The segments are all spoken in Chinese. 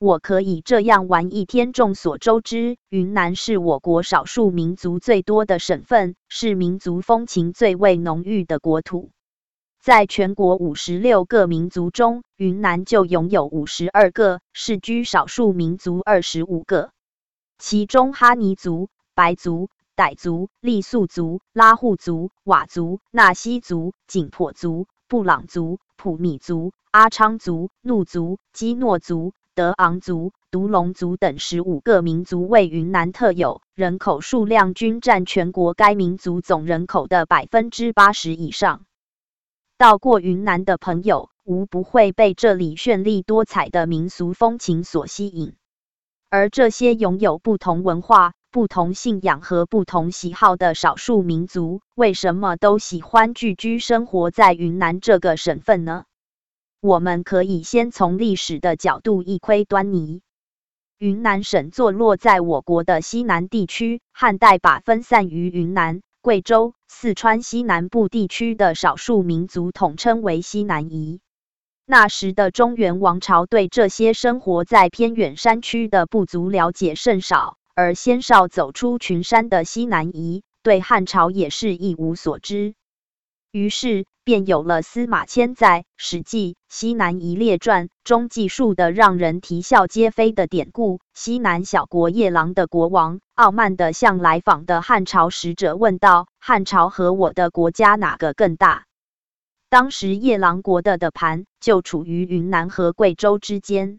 我可以这样玩一天。众所周知，云南是我国少数民族最多的省份，是民族风情最为浓郁的国土。在全国五十六个民族中，云南就拥有五十二个，是居少数民族二十五个。其中，哈尼族、白族、傣族、傈僳族、拉祜族、佤族、纳西族、景颇族、布朗族、普米族、阿昌族、怒族、基诺族、德昂族、独龙族等十五个民族为云南特有，人口数量均占全国该民族总人口的百分之八十以上。到过云南的朋友，无不会被这里绚丽多彩的民俗风情所吸引。而这些拥有不同文化、不同信仰和不同喜好的少数民族，为什么都喜欢聚居生活在云南这个省份呢？我们可以先从历史的角度一窥端倪。云南省坐落在我国的西南地区，汉代把分散于云南。贵州、四川西南部地区的少数民族统称为西南夷。那时的中原王朝对这些生活在偏远山区的部族了解甚少，而先少走出群山的西南夷对汉朝也是一无所知。于是，便有了司马迁在《史记·西南夷列传》中记述的让人啼笑皆非的典故：西南小国夜郎的国王傲慢地向来访的汉朝使者问道：“汉朝和我的国家哪个更大？”当时夜郎国的的盘就处于云南和贵州之间。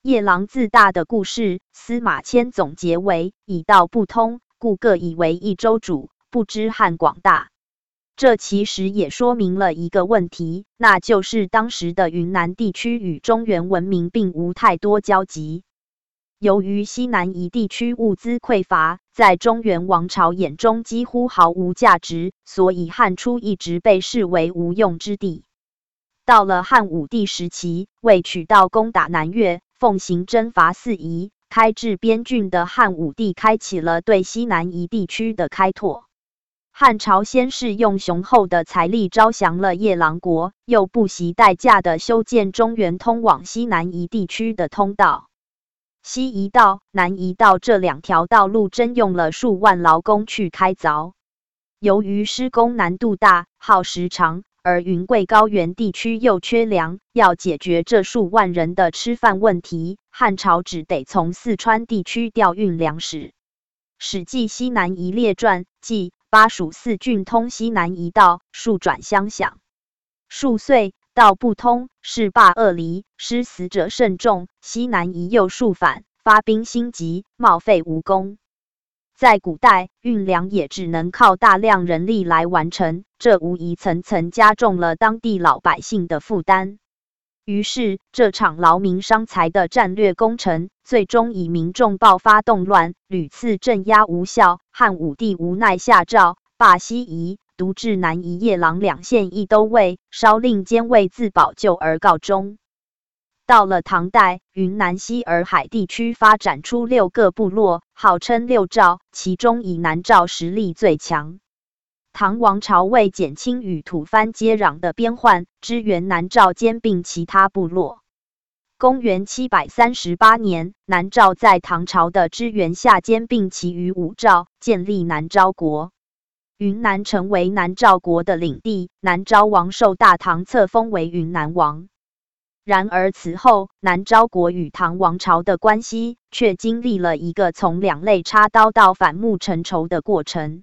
夜郎自大的故事，司马迁总结为：“以道不通，故各以为一州主，不知汉广大。”这其实也说明了一个问题，那就是当时的云南地区与中原文明并无太多交集。由于西南夷地区物资匮乏，在中原王朝眼中几乎毫无价值，所以汉初一直被视为无用之地。到了汉武帝时期，为取道攻打南越，奉行征伐四夷、开治边郡的汉武帝，开启了对西南夷地区的开拓。汉朝先是用雄厚的财力招降了夜郎国，又不惜代价的修建中原通往西南夷地区的通道。西夷道、南夷道这两条道路征用了数万劳工去开凿，由于施工难度大、耗时长，而云贵高原地区又缺粮，要解决这数万人的吃饭问题，汉朝只得从四川地区调运粮食。《史记·西南夷列传》记。巴蜀四郡通西南夷道，数转相向。数岁道不通，事罢恶离，失死者甚众。西南夷又数反，发兵心急，冒费无功。在古代，运粮也只能靠大量人力来完成，这无疑层层加重了当地老百姓的负担。于是，这场劳民伤财的战略工程，最终以民众爆发动乱、屡次镇压无效，汉武帝无奈下诏罢西夷，独置南夷、夜郎两县一都尉，稍令监卫自保就而告终。到了唐代，云南西洱海地区发展出六个部落，号称六赵，其中以南赵实力最强。唐王朝为减轻与吐蕃接壤的边患，支援南诏兼并其他部落。公元七百三十八年，南诏在唐朝的支援下兼并其余五诏，建立南诏国。云南成为南诏国的领地，南诏王受大唐册封为云南王。然而此后，南诏国与唐王朝的关系却经历了一个从两肋插刀到反目成仇的过程。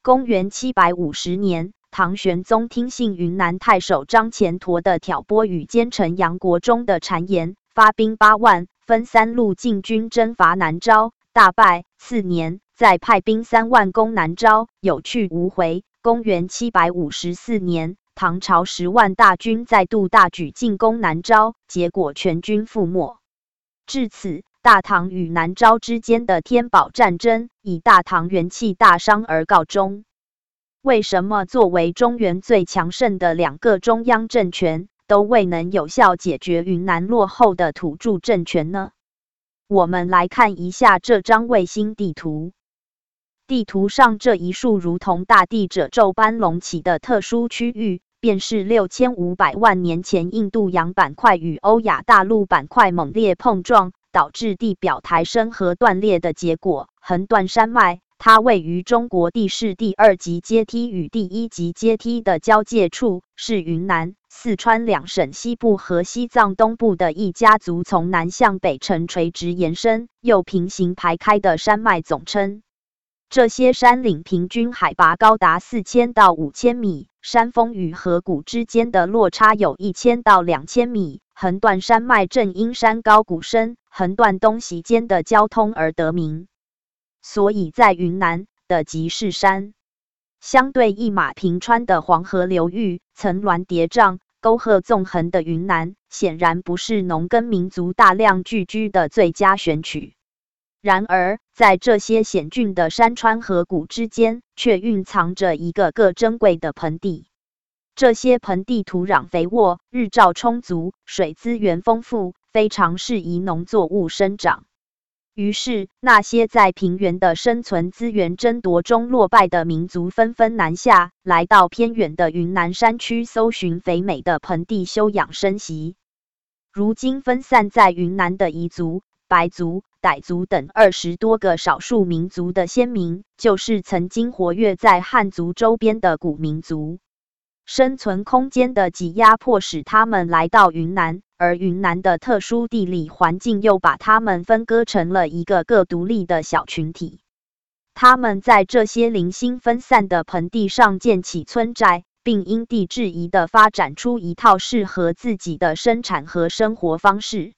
公元七百五十年，唐玄宗听信云南太守张虔陀的挑拨与奸臣杨国忠的谗言，发兵八万，分三路进军征伐南诏，大败。次年，再派兵三万攻南诏，有去无回。公元七百五十四年，唐朝十万大军再度大举进攻南诏，结果全军覆没。至此。大唐与南诏之间的天宝战争以大唐元气大伤而告终。为什么作为中原最强盛的两个中央政权，都未能有效解决云南落后的土著政权呢？我们来看一下这张卫星地图。地图上这一束如同大地褶皱般隆起的特殊区域，便是六千五百万年前印度洋板块与欧亚大陆板块猛烈碰撞，导致地表抬升和断裂的结果。横断山脉，它位于中国地势第二级阶梯与第一级阶梯的交界处，是云南、四川两省西部和西藏东部的一家族从南向北呈垂直延伸又平行排开的山脉总称。这些山岭平均海拔高达四千到五千米，山峰与河谷之间的落差有一千到两千米。横断山脉正因山高谷深、横断东西间的交通而得名，所以在云南的集市山，相对一马平川的黄河流域，层峦叠嶂、沟壑纵横的云南，显然不是农耕民族大量聚居的最佳选取。然而，在这些险峻的山川河谷之间，却蕴藏着一个个珍贵的盆地。这些盆地土壤肥沃，日照充足，水资源丰富，非常适宜农作物生长。于是，那些在平原的生存资源争夺中落败的民族，纷纷南下，来到偏远的云南山区，搜寻肥美的盆地休养生息。如今，分散在云南的彝族。白族、傣族等二十多个少数民族的先民，就是曾经活跃在汉族周边的古民族。生存空间的挤压迫使他们来到云南，而云南的特殊地理环境又把他们分割成了一个个独立的小群体。他们在这些零星分散的盆地上建起村寨，并因地制宜地发展出一套适合自己的生产和生活方式。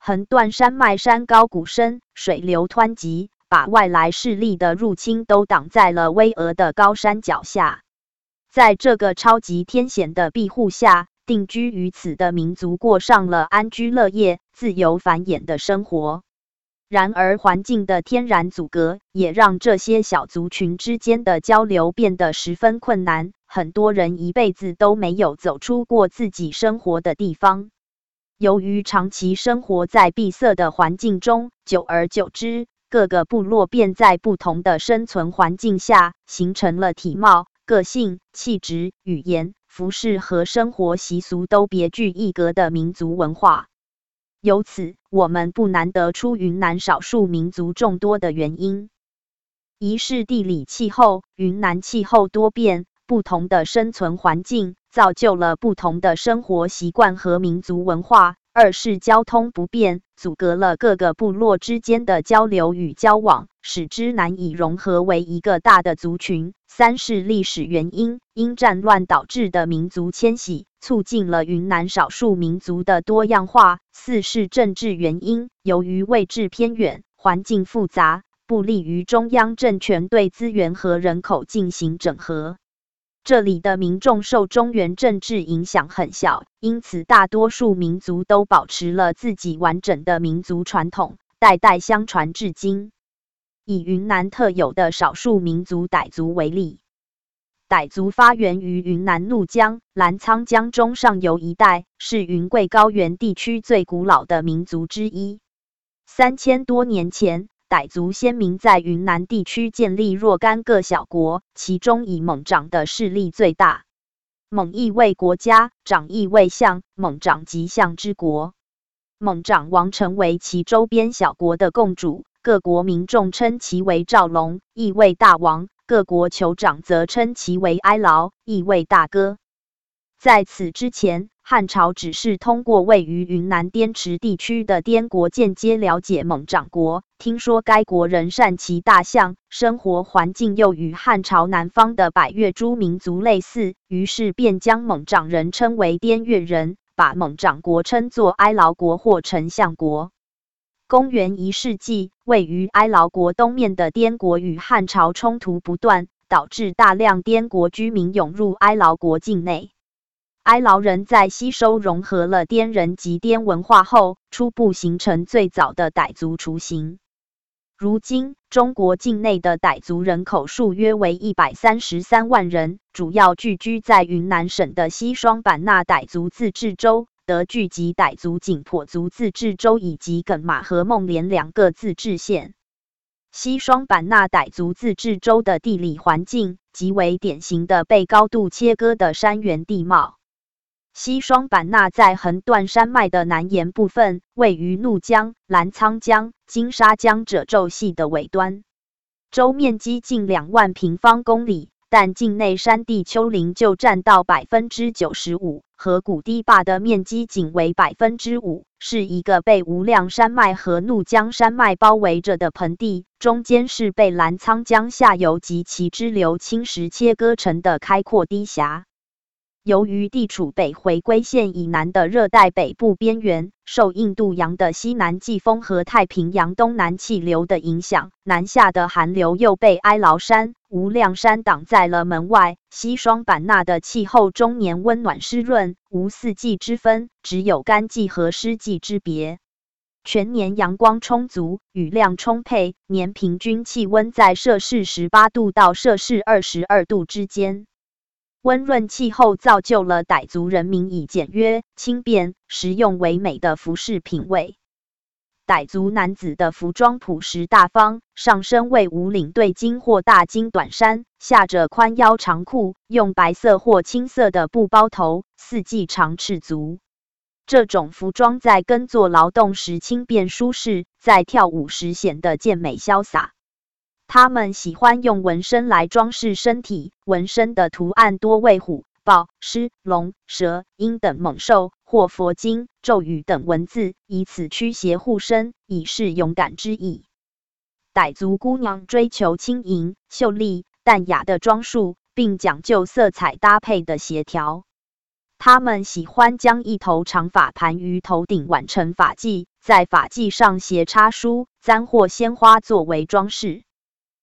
横断山脉，山高谷深，水流湍急，把外来势力的入侵都挡在了巍峨的高山脚下。在这个超级天险的庇护下，定居于此的民族过上了安居乐业、自由繁衍的生活。然而，环境的天然阻隔也让这些小族群之间的交流变得十分困难。很多人一辈子都没有走出过自己生活的地方。由于长期生活在闭塞的环境中，久而久之，各个部落便在不同的生存环境下，形成了体貌、个性、气质、语言、服饰和生活习俗都别具一格的民族文化。由此，我们不难得出云南少数民族众多的原因：一是地理气候，云南气候多变，不同的生存环境。造就了不同的生活习惯和民族文化。二是交通不便，阻隔了各个部落之间的交流与交往，使之难以融合为一个大的族群。三是历史原因，因战乱导致的民族迁徙，促进了云南少数民族的多样化。四是政治原因，由于位置偏远，环境复杂，不利于中央政权对资源和人口进行整合。这里的民众受中原政治影响很小，因此大多数民族都保持了自己完整的民族传统，代代相传至今。以云南特有的少数民族傣族为例，傣族发源于云南怒江、澜沧江中上游一带，是云贵高原地区最古老的民族之一。三千多年前。傣族先民在云南地区建立若干个小国，其中以蒙长的势力最大。蒙意为国家，长意为相，蒙长即相之国。蒙长王成为其周边小国的共主，各国民众称其为赵龙，意为大王；各国酋长则称其为哀牢，意为大哥。在此之前。汉朝只是通过位于云南滇池地区的滇国间接了解蒙长国，听说该国人善骑大象，生活环境又与汉朝南方的百越诸民族类似，于是便将蒙长人称为滇越人，把蒙长国称作哀牢国或丞相国。公元一世纪，位于哀牢国东面的滇国与汉朝冲突不断，导致大量滇国居民涌入哀牢国境内。哀牢人在吸收融合了滇人及滇文化后，初步形成最早的傣族雏形。如今，中国境内的傣族人口数约为一百三十三万人，主要聚居在云南省的西双版纳傣族自治州、德聚集傣族景颇族自治州以及耿马和孟连两个自治县。西双版纳傣族自治州的地理环境。极为典型的被高度切割的山原地貌。西双版纳在横断山脉的南沿部分，位于怒江、澜沧江、金沙江褶皱系的尾端，周面积近两万平方公里。但境内山地丘陵就占到百分之九十五，河谷堤坝的面积仅为百分之五，是一个被无量山脉和怒江山脉包围着的盆地，中间是被澜沧江下游及其支流侵蚀切割成的开阔低峡。由于地处北回归线以南的热带北部边缘，受印度洋的西南季风和太平洋东南气流的影响，南下的寒流又被哀牢山、无量山挡在了门外。西双版纳的气候终年温暖湿润，无四季之分，只有干季和湿季之别。全年阳光充足，雨量充沛，年平均气温在摄氏十八度到摄氏二十二度之间。温润气候造就了傣族人民以简约、轻便、实用为美的服饰品味。傣族男子的服装朴实大方，上身为无领对襟或大襟短衫，下着宽腰长裤，用白色或青色的布包头，四季长赤足。这种服装在耕作劳动时轻便舒适，在跳舞时显得健美潇洒。他们喜欢用纹身来装饰身体，纹身的图案多为虎、豹、狮、龙、蛇、鹰等猛兽，或佛经、咒语等文字，以此驱邪护身，以示勇敢之意。傣族姑娘追求轻盈、秀丽、淡雅的装束，并讲究色彩搭配的协调。他们喜欢将一头长发盘于头顶，挽成发髻，在发髻上斜插梳、簪或鲜花作为装饰。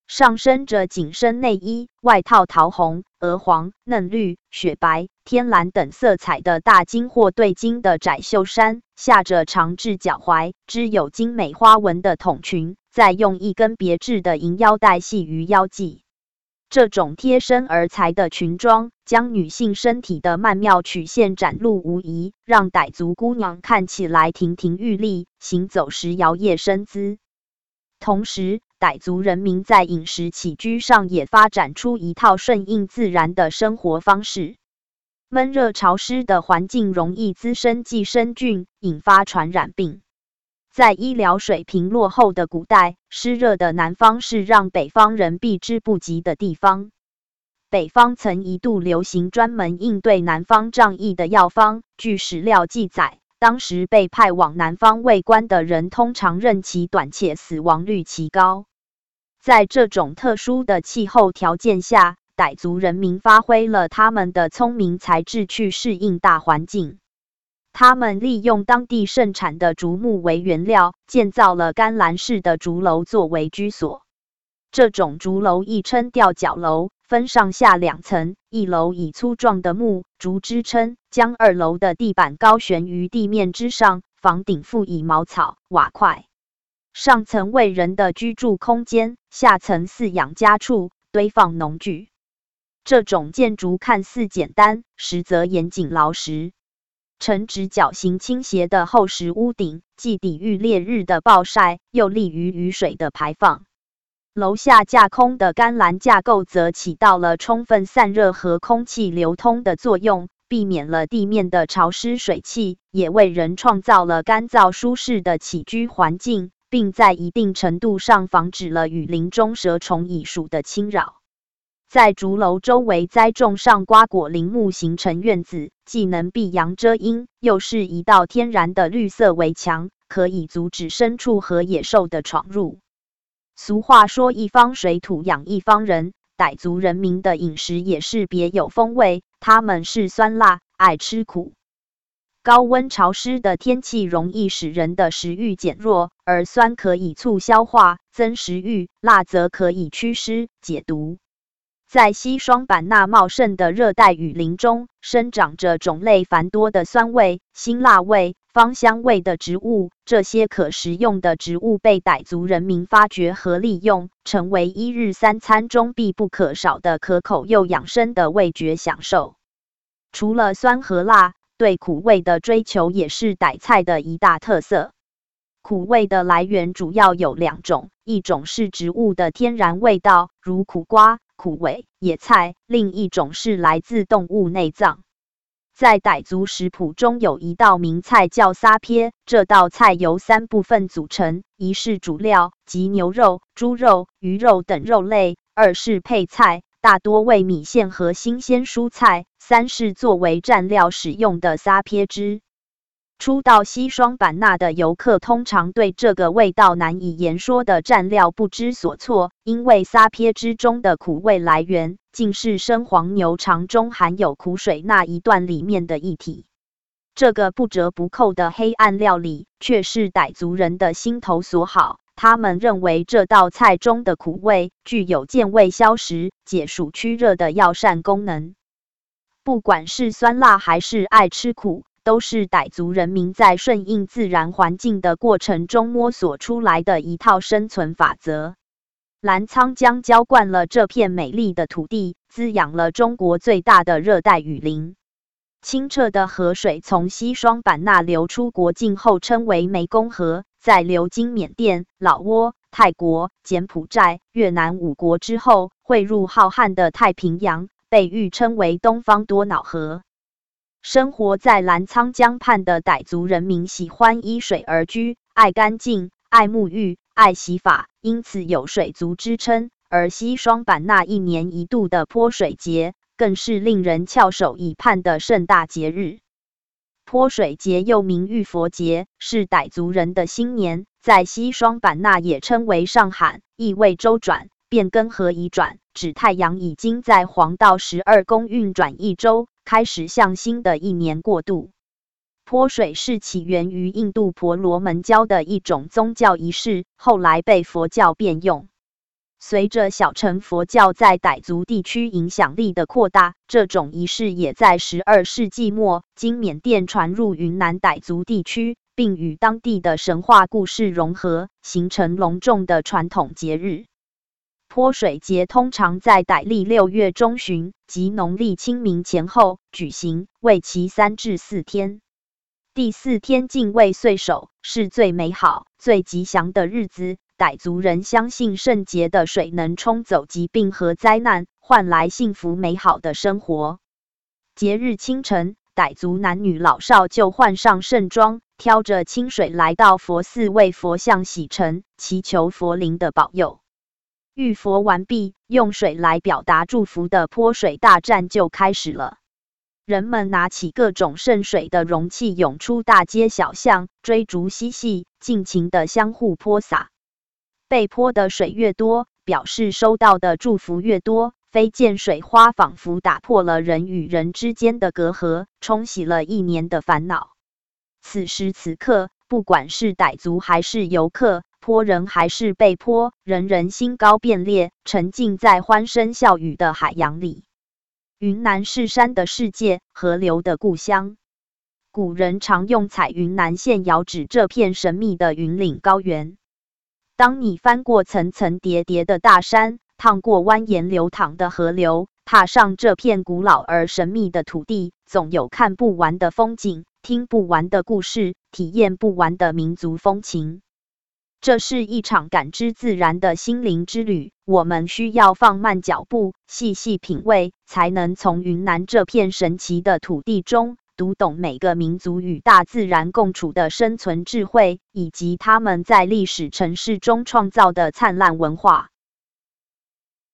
上身着紧身内衣，外套桃红、鹅黄、嫩绿、雪白、天蓝等色彩的大襟或对襟的窄袖衫，下着长至脚踝、织有精美花纹的筒裙，再用一根别致的银腰带系于腰际。这种贴身而裁的裙装，将女性身体的曼妙曲线展露无遗，让傣族姑娘看起来亭亭玉立，行走时摇曳身姿。同时，傣族人民在饮食起居上也发展出一套顺应自然的生活方式。闷热潮湿的环境容易滋生寄生菌，引发传染病。在医疗水平落后的古代，湿热的南方是让北方人避之不及的地方。北方曾一度流行专门应对南方瘴疫的药方。据史料记载。当时被派往南方为官的人，通常任期短且死亡率极高。在这种特殊的气候条件下，傣族人民发挥了他们的聪明才智去适应大环境。他们利用当地盛产的竹木为原料，建造了干栏式的竹楼作为居所。这种竹楼亦称吊脚楼。分上下两层，一楼以粗壮的木竹支撑，将二楼的地板高悬于地面之上，房顶覆以茅草瓦块。上层为人的居住空间，下层饲养家畜，堆放农具。这种建筑看似简单，实则严谨牢实。呈直角形倾斜的厚实屋顶，既抵御烈日的暴晒，又利于雨水的排放。楼下架空的干栏架构则起到了充分散热和空气流通的作用，避免了地面的潮湿水汽，也为人创造了干燥舒适的起居环境，并在一定程度上防止了雨林中蛇虫蚁鼠的侵扰。在竹楼周围栽种上瓜果林木，形成院子，既能避阳遮阴，又是一道天然的绿色围墙，可以阻止牲畜和野兽的闯入。俗话说：“一方水土养一方人。”傣族人民的饮食也是别有风味，他们是酸辣，爱吃苦。高温潮湿的天气容易使人的食欲减弱，而酸可以促消化、增食欲，辣则可以祛湿解毒。在西双版纳茂盛的热带雨林中，生长着种类繁多的酸味、辛辣味。芳香味的植物，这些可食用的植物被傣族人民发掘和利用，成为一日三餐中必不可少的可口又养生的味觉享受。除了酸和辣，对苦味的追求也是傣菜的一大特色。苦味的来源主要有两种，一种是植物的天然味道，如苦瓜、苦味、野菜；另一种是来自动物内脏。在傣族食谱中有一道名菜叫撒撇，这道菜由三部分组成：一是主料，即牛肉、猪肉、鱼肉等肉类；二是配菜，大多为米线和新鲜蔬菜；三是作为蘸料使用的撒撇汁。初到西双版纳的游客通常对这个味道难以言说的蘸料不知所措，因为撒撇汁中的苦味来源竟是生黄牛肠中含有苦水那一段里面的液体。这个不折不扣的黑暗料理却是傣族人的心头所好，他们认为这道菜中的苦味具有健胃消食、解暑驱热的药膳功能。不管是酸辣还是爱吃苦。都是傣族人民在顺应自然环境的过程中摸索出来的一套生存法则。澜沧江浇灌了这片美丽的土地，滋养了中国最大的热带雨林。清澈的河水从西双版纳流出国境后，称为湄公河，在流经缅甸、老挝、泰国、柬埔寨、越南五国之后，汇入浩瀚的太平洋，被誉称为东方多瑙河。生活在澜沧江畔的傣族人民喜欢依水而居，爱干净，爱沐浴，爱洗发，因此有水族之称。而西双版纳一年一度的泼水节，更是令人翘首以盼的盛大节日。泼水节又名浴佛节，是傣族人的新年，在西双版纳也称为上罕，意为周转、变更和移转，指太阳已经在黄道十二宫运转一周。开始向新的一年过渡。泼水是起源于印度婆罗门教的一种宗教仪式，后来被佛教变用。随着小乘佛教在傣族地区影响力的扩大，这种仪式也在十二世纪末经缅甸传入云南傣族地区，并与当地的神话故事融合，形成隆重的传统节日。泼水节通常在傣历六月中旬及农历清明前后举行，为期三至四天。第四天敬畏岁首是最美好、最吉祥的日子。傣族人相信圣洁的水能冲走疾病和灾难，换来幸福美好的生活。节日清晨，傣族男女老少就换上盛装，挑着清水来到佛寺为佛像洗尘，祈求佛灵的保佑。浴佛完毕，用水来表达祝福的泼水大战就开始了。人们拿起各种盛水的容器，涌出大街小巷，追逐嬉戏，尽情的相互泼洒。被泼的水越多，表示收到的祝福越多。飞溅水花仿佛打破了人与人之间的隔阂，冲洗了一年的烦恼。此时此刻，不管是傣族还是游客。泼人还是被泼，人人心高变裂，沉浸在欢声笑语的海洋里。云南是山的世界，河流的故乡。古人常用彩云南线遥指这片神秘的云岭高原。当你翻过层层叠叠的大山，趟过蜿蜒流淌的河流，踏上这片古老而神秘的土地，总有看不完的风景，听不完的故事，体验不完的民族风情。这是一场感知自然的心灵之旅，我们需要放慢脚步，细细品味，才能从云南这片神奇的土地中读懂每个民族与大自然共处的生存智慧，以及他们在历史城市中创造的灿烂文化。